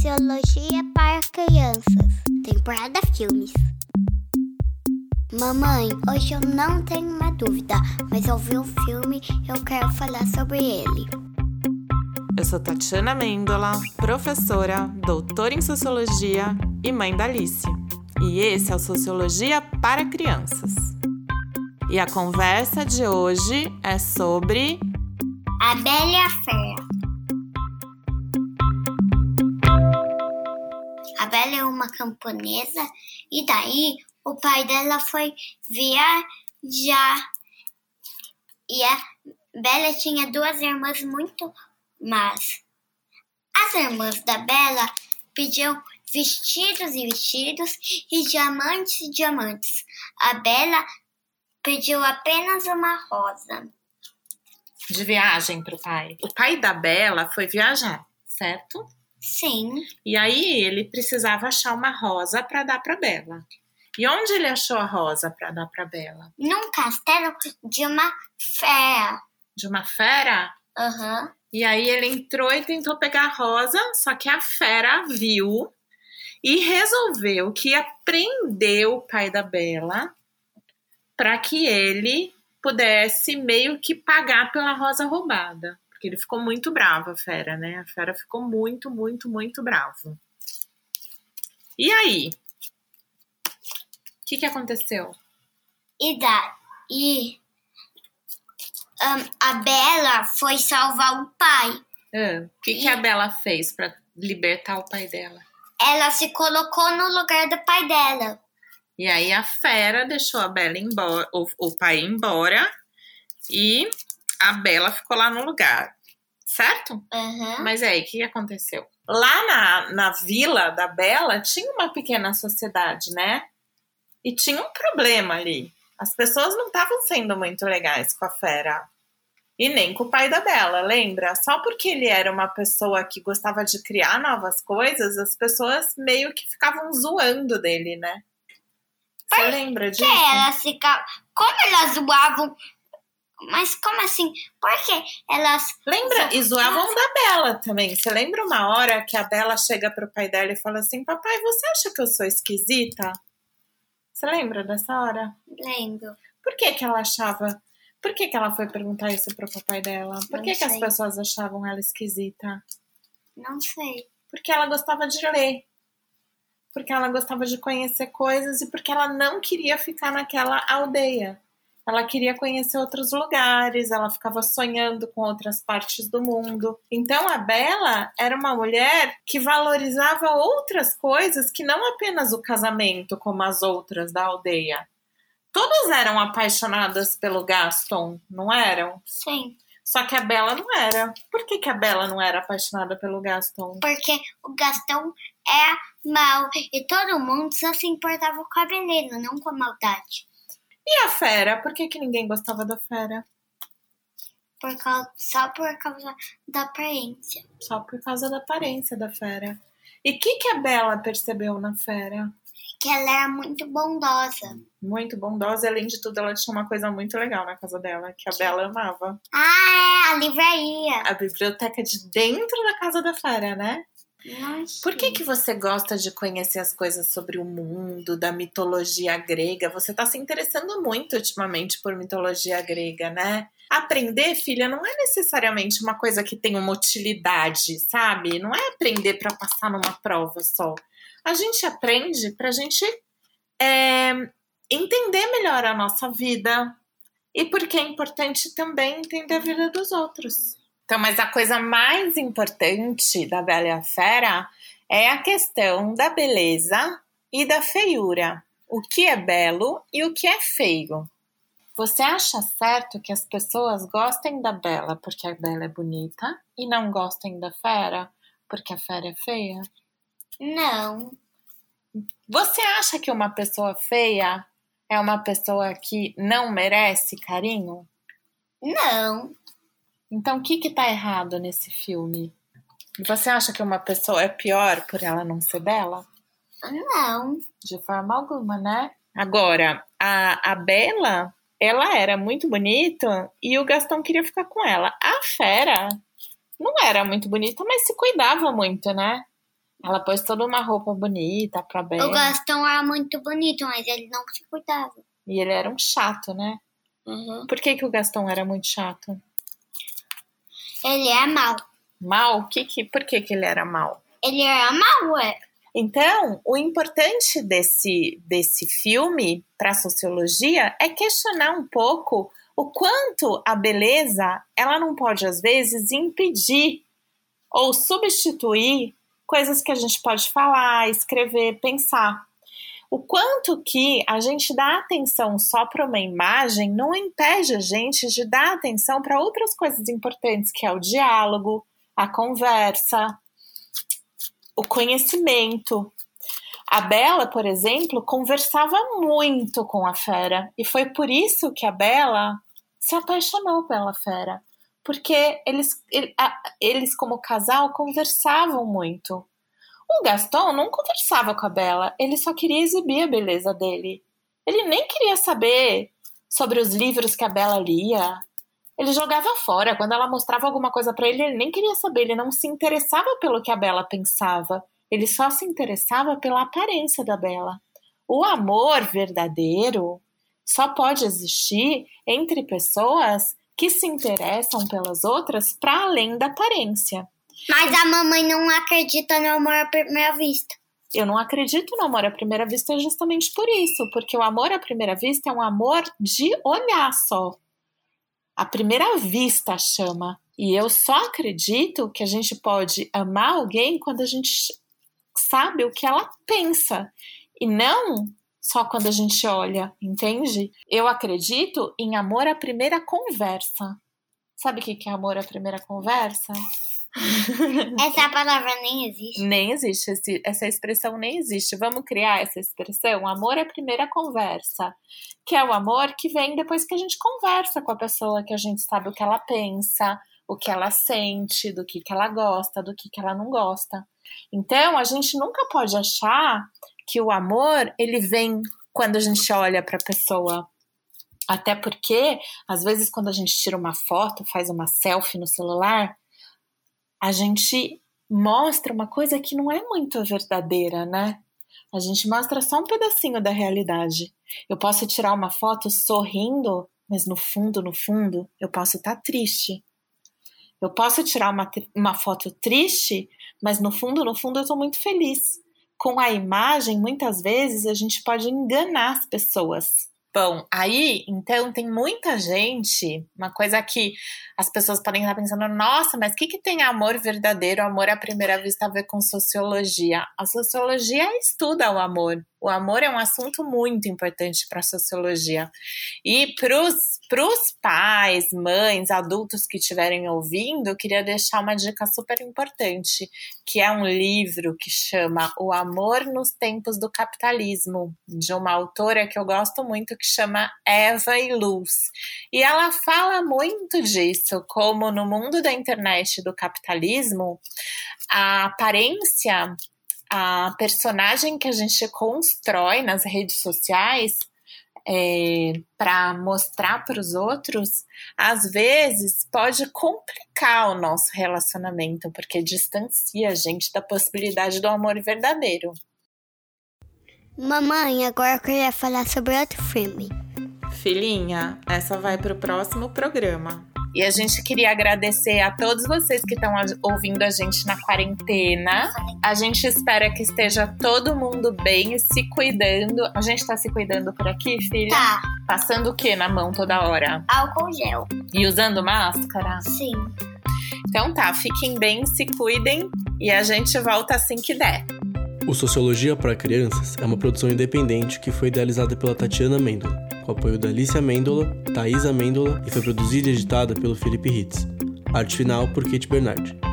Sociologia para Crianças, temporada Filmes. Mamãe, hoje eu não tenho uma dúvida, mas eu vi um filme e eu quero falar sobre ele. Eu sou Tatiana Mendola, professora, doutora em Sociologia e mãe da Alice. E esse é o Sociologia para Crianças. E a conversa de hoje é sobre A Bela e a Fera. A Bela é uma camponesa e daí o pai dela foi viajar. E a Bela tinha duas irmãs muito más. As irmãs da Bela pediam vestidos e vestidos e diamantes e diamantes. A Bela pediu apenas uma rosa. de viagem para o pai. O pai da Bela foi viajar, certo? Sim, E aí ele precisava achar uma rosa para dar para Bela. E onde ele achou a rosa para dar para Bela? num castelo de uma fera. De uma fera? Aham. E aí ele entrou e tentou pegar a rosa, só que a fera viu e resolveu que ia prender o pai da Bela para que ele pudesse meio que pagar pela rosa roubada. Porque ele ficou muito bravo, a fera, né? A fera ficou muito, muito, muito bravo. E aí? O que, que aconteceu? E daí ahn, a Bela foi salvar o pai. Ah, O que, que a Bela fez para libertar o pai dela? Ela se colocou no lugar do pai dela. E aí a fera deixou a Bela embora, o, o pai embora e a Bela ficou lá no lugar, certo? Aham. Mas aí, o que aconteceu? Lá na, na vila da Bela tinha uma pequena sociedade, né? E tinha um problema ali. As pessoas não estavam sendo muito legais com a fera. E nem com o pai da Bela, lembra? Só porque ele era uma pessoa que gostava de criar novas coisas, as pessoas meio que ficavam zoando dele, né? Você lembra disso? Que elas ficavam. Como elas zoavam. Mas como assim? Por que elas. Lembra? E zoavam da Bela também. Você lembra uma hora que a Bela chega pro pai dela e fala assim: Papai, você acha que eu sou esquisita? Você lembra dessa hora? Lembro. Por que, que ela achava. Por que, que ela foi perguntar isso pro papai dela? Por Não que, que as pessoas achavam ela esquisita? Não sei. Porque ela gostava de ler. Porque ela gostava de conhecer coisas e porque ela não queria ficar naquela aldeia. Ela queria conhecer outros lugares, ela ficava sonhando com outras partes do mundo. Então a Bela era uma mulher que valorizava outras coisas que não apenas o casamento, como as outras da aldeia. Todas eram apaixonadas pelo Gaston, não eram? Sim. Só que a Bela não era. Por que, que a Bela não era apaixonada pelo Gaston? Porque o Gastão é mau. E todo mundo só se importava com a beleza, não com a maldade. E a fera? Por que, que ninguém gostava da fera? Por causa, só por causa da aparência. Só por causa da aparência da fera. E o que, que a Bela percebeu na fera? Que ela era muito bondosa. Muito bondosa, e além de tudo, ela tinha uma coisa muito legal na casa dela, que a Bela amava. Ah, é, a livraria. A biblioteca de dentro da casa da fera, né? Nossa. Por que, que você gosta de conhecer as coisas sobre o mundo, da mitologia grega? Você está se interessando muito ultimamente por mitologia grega, né? Aprender, filha, não é necessariamente uma coisa que tem uma utilidade, sabe? Não é aprender para passar numa prova só. A gente aprende para a gente é, entender melhor a nossa vida e porque é importante também entender a vida dos outros. Então, mas a coisa mais importante da Bela e a Fera é a questão da beleza e da feiura. O que é belo e o que é feio. Você acha certo que as pessoas gostem da Bela porque a Bela é bonita e não gostem da Fera porque a Fera é feia? Não. Você acha que uma pessoa feia é uma pessoa que não merece carinho? Não. Então, o que que tá errado nesse filme? Você acha que uma pessoa é pior por ela não ser bela? Não. De forma alguma, né? Agora, a, a Bela, ela era muito bonita e o Gastão queria ficar com ela. A Fera não era muito bonita, mas se cuidava muito, né? Ela pôs toda uma roupa bonita pra Bela. O Gastão era muito bonito, mas ele não se cuidava. E ele era um chato, né? Uhum. Por que, que o Gastão era muito chato? Ele é mau. Mal? Que, que, por que, que ele era mal? Ele era mau, é. Então, o importante desse, desse filme para a sociologia é questionar um pouco o quanto a beleza ela não pode, às vezes, impedir ou substituir coisas que a gente pode falar, escrever, pensar. O quanto que a gente dá atenção só para uma imagem não impede a gente de dar atenção para outras coisas importantes, que é o diálogo, a conversa, o conhecimento. A Bela, por exemplo, conversava muito com a fera e foi por isso que a Bela se apaixonou pela fera, porque eles, eles como casal conversavam muito. O Gaston não conversava com a Bela, ele só queria exibir a beleza dele. Ele nem queria saber sobre os livros que a Bela lia. Ele jogava fora. Quando ela mostrava alguma coisa para ele, ele nem queria saber. Ele não se interessava pelo que a Bela pensava. Ele só se interessava pela aparência da Bela. O amor verdadeiro só pode existir entre pessoas que se interessam pelas outras para além da aparência. Mas a mamãe não acredita no amor à primeira vista. Eu não acredito no amor à primeira vista justamente por isso, porque o amor à primeira vista é um amor de olhar só. A primeira vista chama. E eu só acredito que a gente pode amar alguém quando a gente sabe o que ela pensa. E não só quando a gente olha, entende? Eu acredito em amor à primeira conversa. Sabe o que é amor à primeira conversa? Essa palavra nem existe. Nem existe, esse, essa expressão nem existe. Vamos criar essa expressão? Amor é a primeira conversa, que é o amor que vem depois que a gente conversa com a pessoa, que a gente sabe o que ela pensa, o que ela sente, do que, que ela gosta, do que, que ela não gosta. Então, a gente nunca pode achar que o amor ele vem quando a gente olha para a pessoa. Até porque, às vezes, quando a gente tira uma foto, faz uma selfie no celular, a gente mostra uma coisa que não é muito verdadeira, né? A gente mostra só um pedacinho da realidade. Eu posso tirar uma foto sorrindo, mas no fundo, no fundo, eu posso estar tá triste. Eu posso tirar uma, uma foto triste, mas no fundo, no fundo, eu estou muito feliz. Com a imagem, muitas vezes, a gente pode enganar as pessoas. Bom, aí, então, tem muita gente, uma coisa que as pessoas podem estar pensando, nossa, mas o que, que tem amor verdadeiro, amor à primeira vista a ver com sociologia? A sociologia estuda o amor. O amor é um assunto muito importante para a sociologia. E para os pais, mães, adultos que estiverem ouvindo, eu queria deixar uma dica super importante, que é um livro que chama O Amor nos Tempos do Capitalismo, de uma autora que eu gosto muito, que chama Eva e Luz. E ela fala muito disso, como no mundo da internet e do capitalismo, a aparência a personagem que a gente constrói nas redes sociais é, para mostrar para os outros, às vezes pode complicar o nosso relacionamento, porque distancia a gente da possibilidade do amor verdadeiro. Mamãe, agora eu queria falar sobre outro filme. Filhinha, essa vai para o próximo programa. E a gente queria agradecer a todos vocês que estão ouvindo a gente na quarentena. A gente espera que esteja todo mundo bem e se cuidando. A gente tá se cuidando por aqui, filha? Tá. Passando o que na mão toda hora? Álcool gel. E usando máscara? Sim. Então tá, fiquem bem, se cuidem e a gente volta assim que der. O Sociologia para Crianças é uma produção independente que foi idealizada pela Tatiana Mendola, com apoio da Alicia Mendola, Thaisa Mendola e foi produzida e editada pelo Felipe Ritz. Arte final por Kate Bernardi.